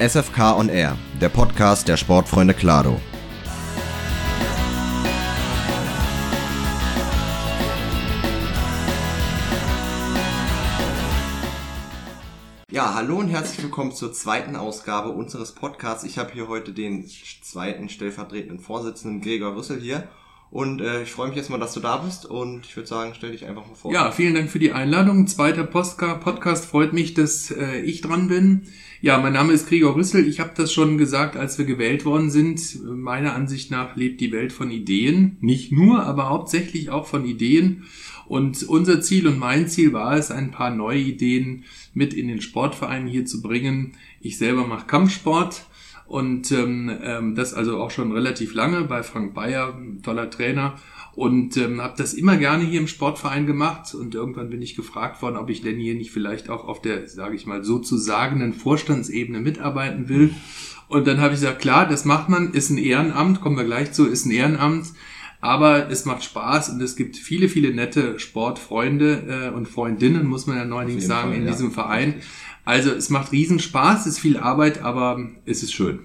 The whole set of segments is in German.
SFK on Air, der Podcast der Sportfreunde Klado. Ja, hallo und herzlich willkommen zur zweiten Ausgabe unseres Podcasts. Ich habe hier heute den zweiten stellvertretenden Vorsitzenden Gregor Rüssel hier. Und äh, ich freue mich jetzt mal, dass du da bist und ich würde sagen, stell dich einfach mal vor. Ja, vielen Dank für die Einladung. Zweiter Podcast freut mich, dass äh, ich dran bin. Ja, mein Name ist Gregor Rüssel. Ich habe das schon gesagt, als wir gewählt worden sind. Meiner Ansicht nach lebt die Welt von Ideen. Nicht nur, aber hauptsächlich auch von Ideen. Und unser Ziel und mein Ziel war es, ein paar neue Ideen mit in den Sportverein hier zu bringen. Ich selber mache Kampfsport und ähm, ähm, das also auch schon relativ lange bei Frank Bayer, toller Trainer. Und ähm, habe das immer gerne hier im Sportverein gemacht. Und irgendwann bin ich gefragt worden, ob ich denn hier nicht vielleicht auch auf der, sage ich mal, sozusagen Vorstandsebene mitarbeiten will. Und dann habe ich gesagt, klar, das macht man, ist ein Ehrenamt, kommen wir gleich zu, ist ein Ehrenamt. Aber es macht Spaß und es gibt viele, viele nette Sportfreunde äh, und Freundinnen, muss man ja neuerdings sagen, Fall, in ja. diesem Verein. Also es macht riesen Spaß, es ist viel Arbeit, aber es ist schön.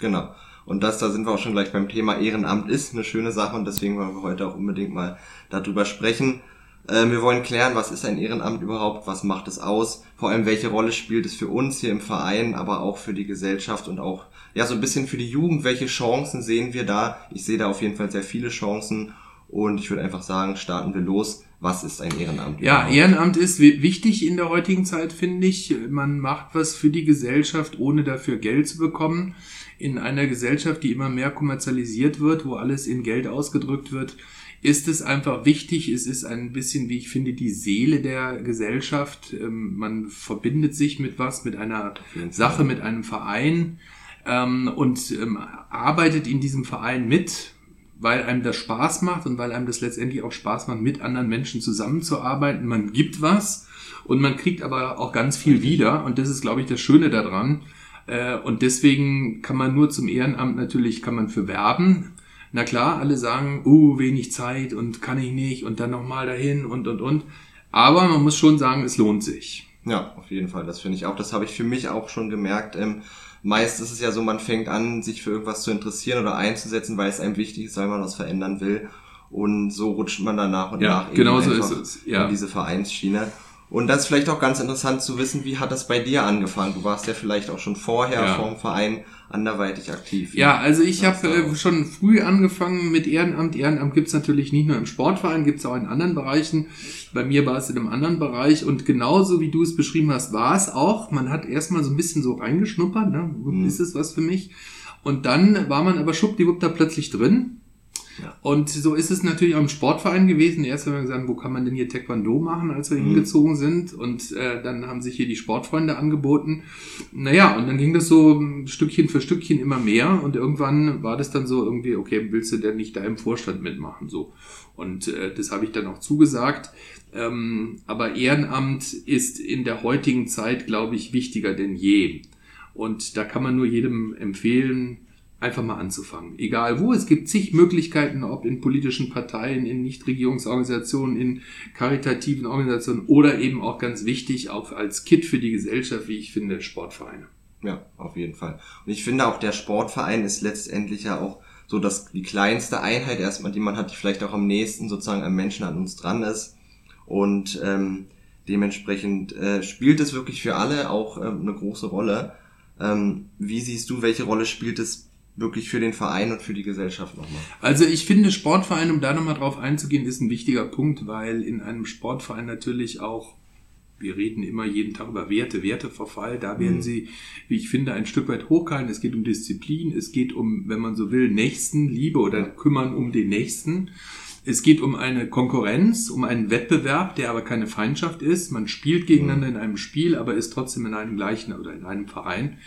Genau. Und das, da sind wir auch schon gleich beim Thema Ehrenamt, ist eine schöne Sache und deswegen wollen wir heute auch unbedingt mal darüber sprechen. Äh, wir wollen klären, was ist ein Ehrenamt überhaupt, was macht es aus, vor allem welche Rolle spielt es für uns hier im Verein, aber auch für die Gesellschaft und auch ja so ein bisschen für die Jugend, welche Chancen sehen wir da? Ich sehe da auf jeden Fall sehr viele Chancen und ich würde einfach sagen, starten wir los. Was ist ein Ehrenamt? Ja, überhaupt? Ehrenamt ist wichtig in der heutigen Zeit, finde ich. Man macht was für die Gesellschaft, ohne dafür Geld zu bekommen. In einer Gesellschaft, die immer mehr kommerzialisiert wird, wo alles in Geld ausgedrückt wird, ist es einfach wichtig. Es ist ein bisschen, wie ich finde, die Seele der Gesellschaft. Ähm, man verbindet sich mit was, mit einer Sache, mit einem Verein ähm, und ähm, arbeitet in diesem Verein mit weil einem das Spaß macht und weil einem das letztendlich auch Spaß macht, mit anderen Menschen zusammenzuarbeiten. Man gibt was und man kriegt aber auch ganz viel wieder und das ist, glaube ich, das Schöne daran. Äh, und deswegen kann man nur zum Ehrenamt natürlich, kann man für werben. Na klar, alle sagen, uh, wenig Zeit und kann ich nicht und dann nochmal dahin und, und, und. Aber man muss schon sagen, es lohnt sich. Ja, auf jeden Fall. Das finde ich auch. Das habe ich für mich auch schon gemerkt. Ähm, meist ist es ja so, man fängt an, sich für irgendwas zu interessieren oder einzusetzen, weil es einem wichtig ist, weil man was verändern will. Und so rutscht man dann nach und ja, nach genau so ist es. Ja. in diese Vereinsschiene. Und das ist vielleicht auch ganz interessant zu wissen, wie hat das bei dir angefangen? Du warst ja vielleicht auch schon vorher ja. vom Verein anderweitig aktiv. Ja, also ich habe äh, schon früh angefangen mit Ehrenamt. Ehrenamt gibt's natürlich nicht nur im Sportverein, gibt's auch in anderen Bereichen. Bei mir war es in einem anderen Bereich und genauso wie du es beschrieben hast, war es auch. Man hat erstmal so ein bisschen so reingeschnuppert, ne? Mhm. ist es was für mich? Und dann war man aber schuppdiwupp da plötzlich drin und so ist es natürlich auch im Sportverein gewesen. Erst haben wir gesagt, wo kann man denn hier Taekwondo machen, als wir mhm. hingezogen sind. Und äh, dann haben sich hier die Sportfreunde angeboten. Naja, und dann ging das so Stückchen für Stückchen immer mehr. Und irgendwann war das dann so irgendwie, okay, willst du denn nicht da im Vorstand mitmachen? So. Und äh, das habe ich dann auch zugesagt. Ähm, aber Ehrenamt ist in der heutigen Zeit, glaube ich, wichtiger denn je. Und da kann man nur jedem empfehlen, einfach mal anzufangen. Egal wo, es gibt zig Möglichkeiten, ob in politischen Parteien, in Nichtregierungsorganisationen, in karitativen Organisationen oder eben auch ganz wichtig, auch als Kit für die Gesellschaft, wie ich finde, Sportvereine. Ja, auf jeden Fall. Und ich finde auch, der Sportverein ist letztendlich ja auch so dass die kleinste Einheit erstmal, die man hat, die vielleicht auch am nächsten sozusagen am Menschen an uns dran ist. Und ähm, dementsprechend äh, spielt es wirklich für alle auch ähm, eine große Rolle. Ähm, wie siehst du, welche Rolle spielt es wirklich für den Verein und für die Gesellschaft nochmal? Also ich finde Sportverein, um da nochmal drauf einzugehen, ist ein wichtiger Punkt, weil in einem Sportverein natürlich auch wir reden immer jeden Tag über Werte, Werteverfall. Da werden mhm. sie, wie ich finde, ein Stück weit hochgehalten. Es geht um Disziplin, es geht um, wenn man so will, Nächstenliebe oder kümmern um den Nächsten. Es geht um eine Konkurrenz, um einen Wettbewerb, der aber keine Feindschaft ist. Man spielt gegeneinander mhm. in einem Spiel, aber ist trotzdem in einem gleichen oder in einem Verein.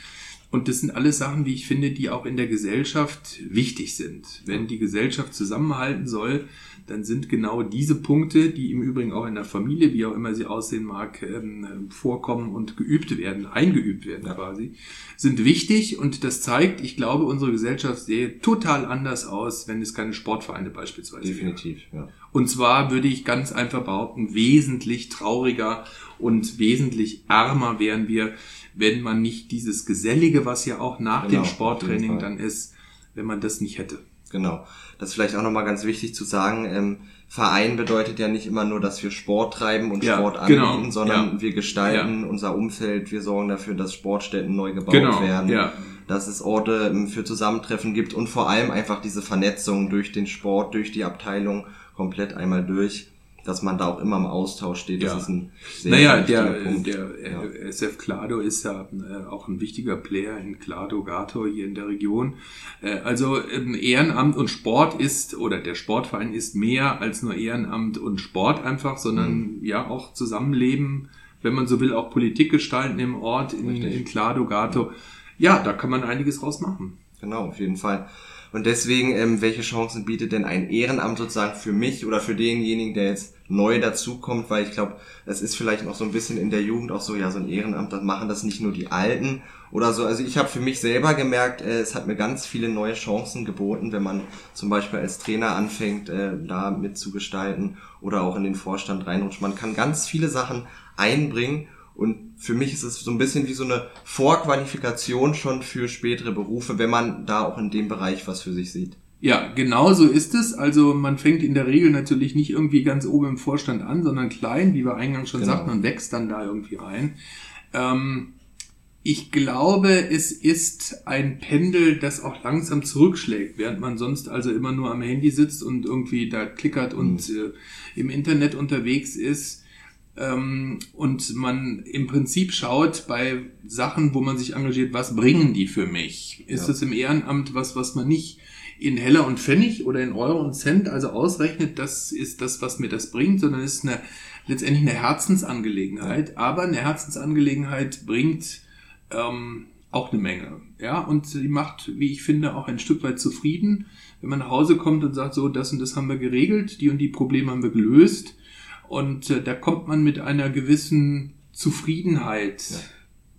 Und das sind alles Sachen, wie ich finde, die auch in der Gesellschaft wichtig sind. Wenn die Gesellschaft zusammenhalten soll, dann sind genau diese Punkte, die im Übrigen auch in der Familie, wie auch immer sie aussehen mag, ähm, vorkommen und geübt werden, eingeübt werden quasi, sind wichtig und das zeigt, ich glaube, unsere Gesellschaft sehe total anders aus, wenn es keine Sportvereine beispielsweise Definitiv, ja. Und zwar würde ich ganz einfach behaupten, wesentlich trauriger und wesentlich ärmer wären wir, wenn man nicht dieses Gesellige, was ja auch nach Genau, dem Sporttraining dann ist, wenn man das nicht hätte. Genau. Das ist vielleicht auch nochmal ganz wichtig zu sagen. Ähm, Verein bedeutet ja nicht immer nur, dass wir Sport treiben und Ja, Sport genau, anbieten, sondern ja. wir gestalten unser Umfeld, wir sorgen dafür, dass Sportstätten neu gebaut Genau, werden, ja. dass es Orte ähm, für Zusammentreffen gibt und vor allem einfach diese Vernetzung durch den Sport, durch die Abteilung komplett einmal durch, dass man da auch immer im Austausch steht. Das Ja. ist ein sehr, Naja, der, Punkt. der Ja. äh, SF Klado ist ja äh, auch ein wichtiger Player in Klado, Gato hier in der Region. Äh, also ähm, Ehrenamt und Sport ist, oder der Sportverein ist mehr als nur Ehrenamt und Sport einfach, sondern Mhm. ja auch Zusammenleben, wenn man so will, auch Politik gestalten im Ort, in, Richtig. in Klado, Gato. Ja, da kann man einiges draus machen. Genau, auf jeden Fall. Und deswegen, ähm, welche Chancen bietet denn ein Ehrenamt sozusagen für mich oder für denjenigen, der jetzt neu dazukommt? Weil ich glaube, es ist vielleicht noch so ein bisschen in der Jugend auch so, ja, so ein Ehrenamt, das machen das nicht nur die Alten oder so. Also ich habe für mich selber gemerkt, äh, es hat mir ganz viele neue Chancen geboten, wenn man zum Beispiel als Trainer anfängt, äh, da mitzugestalten oder auch in den Vorstand reinrutscht. Man kann ganz viele Sachen einbringen und für mich ist es so ein bisschen wie so eine Vorqualifikation schon für spätere Berufe, wenn man da auch in dem Bereich was für sich sieht. Ja, genau so ist es. Also man fängt in der Regel natürlich nicht irgendwie ganz oben im Vorstand an, sondern klein, wie wir eingangs schon Genau. sagten, und wächst dann da irgendwie rein. Ähm, ich glaube, es ist ein Pendel, das auch langsam zurückschlägt, während man sonst also immer nur am Handy sitzt und irgendwie da klickert und äh, im Internet unterwegs ist. Ähm, und man im Prinzip schaut bei Sachen, wo man sich engagiert, was bringen die für mich? Ist Ja. es im Ehrenamt was, was man nicht in Heller und Pfennig oder in Euro und Cent also ausrechnet, das ist das, was mir das bringt, sondern es ist eine, letztendlich eine Herzensangelegenheit. Aber eine Herzensangelegenheit bringt ähm, auch eine Menge. Ja, und sie macht, wie ich finde, auch ein Stück weit zufrieden, wenn man nach Hause kommt und sagt, so, das und das haben wir geregelt, die und die Probleme haben wir gelöst. Und äh, da kommt man mit einer gewissen Zufriedenheit Ja.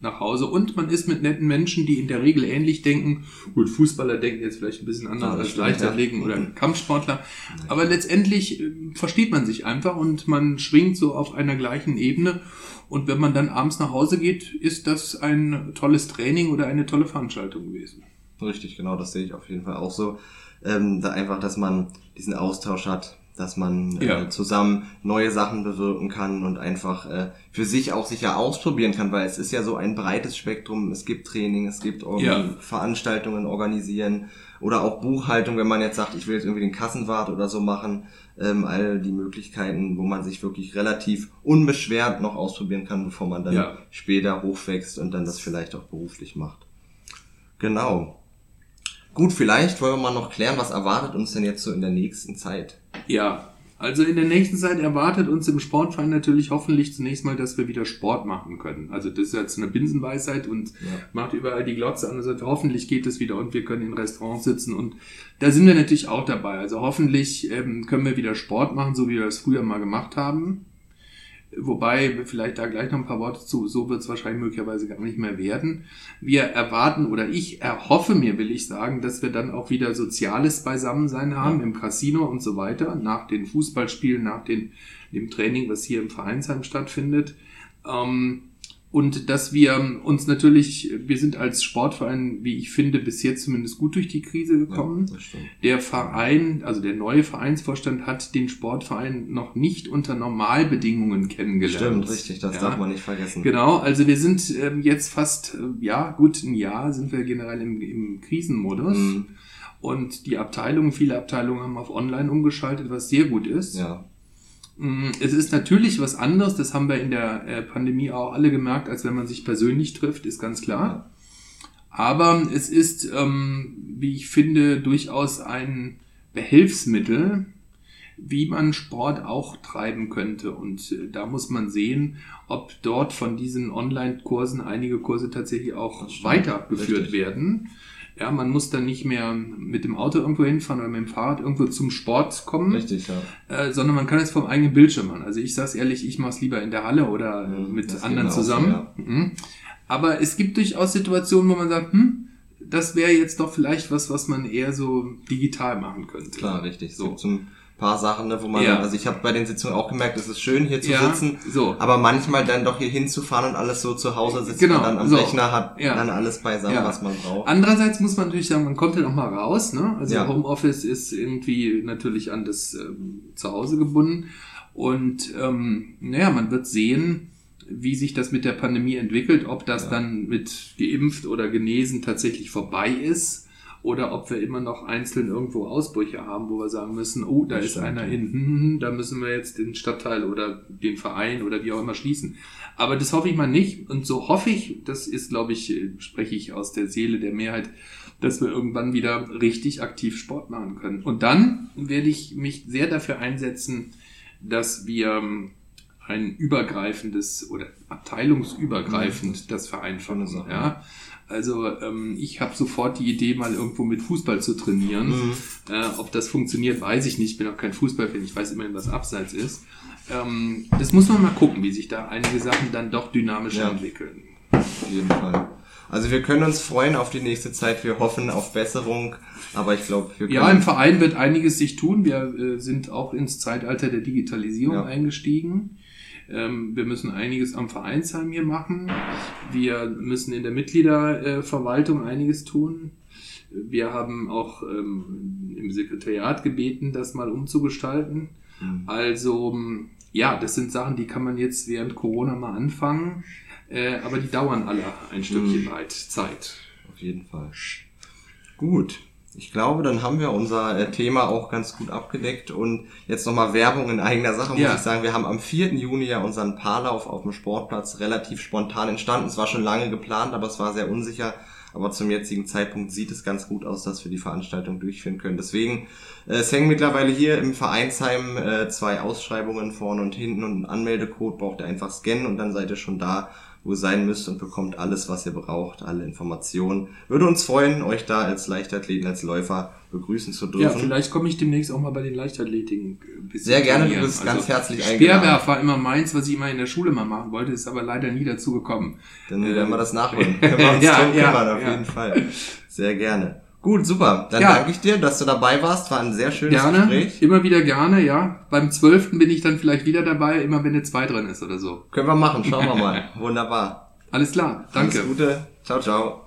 Nach Hause. Und man ist mit netten Menschen, die in der Regel ähnlich denken. Gut, Fußballer denken jetzt vielleicht ein bisschen anders Ja, als Leichtathleten oder Kampfsportler. Aber letztendlich äh, versteht man sich einfach und man schwingt so auf einer gleichen Ebene. Und wenn man dann abends nach Hause geht, ist das ein tolles Training oder eine tolle Veranstaltung gewesen. Richtig, genau, das sehe ich auf jeden Fall auch so. Ähm, da einfach, dass man diesen Austausch hat, dass man Ja. äh, zusammen neue Sachen bewirken kann und einfach äh, für sich auch sicher ausprobieren kann, weil es ist ja so ein breites Spektrum. Es gibt Training, es gibt Ja. Veranstaltungen organisieren oder auch Buchhaltung, wenn man jetzt sagt, ich will jetzt irgendwie den Kassenwart oder so machen. Ähm, all die Möglichkeiten, wo man sich wirklich relativ unbeschwert noch ausprobieren kann, bevor man dann Ja. später hochwächst und dann das vielleicht auch beruflich macht. Genau. Gut, vielleicht wollen wir mal noch klären, was erwartet uns denn jetzt so in der nächsten Zeit? Ja, also in der nächsten Zeit erwartet uns im Sportverein natürlich hoffentlich zunächst mal, dass wir wieder Sport machen können. Also das ist jetzt eine Binsenweisheit und Ja. macht überall die Glotze an und sagt, hoffentlich geht es wieder und wir können in Restaurants sitzen und da sind wir natürlich auch dabei. Also hoffentlich ähm, können wir wieder Sport machen, so wie wir das früher mal gemacht haben. Wobei, vielleicht da gleich noch ein paar Worte zu, so wird es wahrscheinlich möglicherweise gar nicht mehr werden. Wir erwarten oder ich erhoffe mir, will ich sagen, dass wir dann auch wieder soziales Beisammensein haben Ja. im Casino und so weiter, nach den Fußballspielen, nach den, dem Training, was hier im Vereinsheim stattfindet. Ähm, und dass wir uns natürlich, wir sind als Sportverein, wie ich finde, bis jetzt zumindest gut durch die Krise gekommen. Ja. Der Verein, also der neue Vereinsvorstand hat den Sportverein noch nicht unter Normalbedingungen kennengelernt. Stimmt, richtig, das Ja. darf man nicht vergessen. Genau, also wir sind ähm, jetzt fast, äh, ja gut, ein Jahr sind wir generell im, im Krisenmodus. Mhm. Und die Abteilungen, viele Abteilungen haben auf Online umgeschaltet, was sehr gut ist. Ja, Es ist natürlich was anderes, das haben wir in der äh, Pandemie auch alle gemerkt, als wenn man sich persönlich trifft, ist ganz klar. Aber es ist, ähm, wie ich finde, durchaus ein Behelfsmittel, wie man Sport auch treiben könnte. Und äh, da muss man sehen, ob dort von diesen Online-Kursen einige Kurse tatsächlich auch weitergeführt Richtig. werden. Ja, man muss dann nicht mehr mit dem Auto irgendwo hinfahren oder mit dem Fahrrad irgendwo zum Sport kommen richtig, ja. äh, sondern man kann es vom eigenen Bildschirm machen. Also ich sag's ehrlich, ich mache es lieber in der Halle oder äh, Mhm, mit anderen auch so, zusammen. ja. Mhm. Aber es gibt durchaus Situationen, wo man sagt, hm, das wäre jetzt doch vielleicht was, was man eher so digital machen könnte. Klar, richtig. Es So. zum paar Sachen, ne, wo man, Ja. also ich habe bei den Sitzungen auch gemerkt, es ist schön hier zu Ja, sitzen, so. aber manchmal dann doch hier hinzufahren und alles so zu Hause sitzen Genau, und dann am so. Rechner hat Ja. dann alles beisammen, Ja. was man braucht. Andererseits muss man natürlich sagen, man kommt dann auch mal raus. Ne? Also Ja. Homeoffice ist irgendwie natürlich an das ähm, Zuhause gebunden. Und ähm, naja, man wird sehen, wie sich das mit der Pandemie entwickelt, ob das Ja. dann mit geimpft oder genesen tatsächlich vorbei ist oder ob wir immer noch einzeln irgendwo Ausbrüche haben, wo wir sagen müssen, oh, da Das ist stimmt, einer in, hm, hm, da müssen wir jetzt den Stadtteil oder den Verein oder wie auch immer schließen. Aber das hoffe ich mal nicht. Und so hoffe ich, das ist, glaube ich, äh, spreche ich aus der Seele der Mehrheit, dass wir irgendwann wieder richtig aktiv Sport machen können. Und dann werde ich mich sehr dafür einsetzen, dass wir ähm, ein übergreifendes oder abteilungsübergreifend das vereinfachen. Ja? Also ähm, ich habe sofort die Idee, mal irgendwo mit Fußball zu trainieren. Mhm. Äh, ob das funktioniert, weiß ich nicht. Ich bin auch kein Fußballfan. Ich weiß immerhin, was Abseits ist. Ähm, das muss man mal gucken, wie sich da einige Sachen dann doch dynamischer Ja. entwickeln. Auf jeden Fall. Also wir können uns freuen auf die nächste Zeit. Wir hoffen auf Besserung, aber ich glaube, wir können. Ja, im Verein wird einiges sich tun. Wir äh, sind auch ins Zeitalter der Digitalisierung Ja. eingestiegen. Ähm, wir müssen einiges am Vereinsheim hier machen. Wir müssen in der Mitgliederverwaltung einiges tun. Wir haben auch ähm, im Sekretariat gebeten, das mal umzugestalten. Mhm. Also ja, das sind Sachen, die kann man jetzt während Corona mal anfangen, äh, aber die dauern alle ein Stückchen Mhm. weit Zeit. Auf jeden Fall. Gut. Ich glaube, dann haben wir unser äh, Thema auch ganz gut abgedeckt und jetzt nochmal Werbung in eigener Sache, muss Ja. ich sagen. Wir haben am 4. Juni ja unseren Paarlauf auf dem Sportplatz relativ spontan entstanden. Es war schon lange geplant, aber es war sehr unsicher. Aber zum jetzigen Zeitpunkt sieht es ganz gut aus, dass wir die Veranstaltung durchführen können. Deswegen, äh, es hängen mittlerweile hier im Vereinsheim äh, zwei Ausschreibungen vorne und hinten und einen Anmeldecode braucht ihr einfach scannen und dann seid ihr schon da, wo ihr sein müsst und bekommt alles, was ihr braucht, alle Informationen. Würde uns freuen, euch da als Leichtathleten, als Läufer begrüßen zu dürfen. Ja, vielleicht komme ich demnächst auch mal bei den Leichtathletiken ein bisschen Sehr gerne, du trainieren. bist ganz herzlich eingeladen. Speerwerf war immer meins, was ich immer in der Schule mal machen wollte, ist aber leider nie dazu gekommen. Dann Ähm, werden wir das nachholen. Können wir uns ja, drum ja, kümmern, auf ja. jeden Fall. Sehr gerne. Gut, super. Dann Ja. danke ich dir, dass du dabei warst. War ein sehr schönes Gerne, Gespräch. immer wieder gerne, ja. Beim 12. bin ich dann vielleicht wieder dabei, immer wenn eine 2 drin ist oder so. Können wir machen, schauen wir mal. Wunderbar. Alles klar, danke. Alles Gute. Ciao, ciao.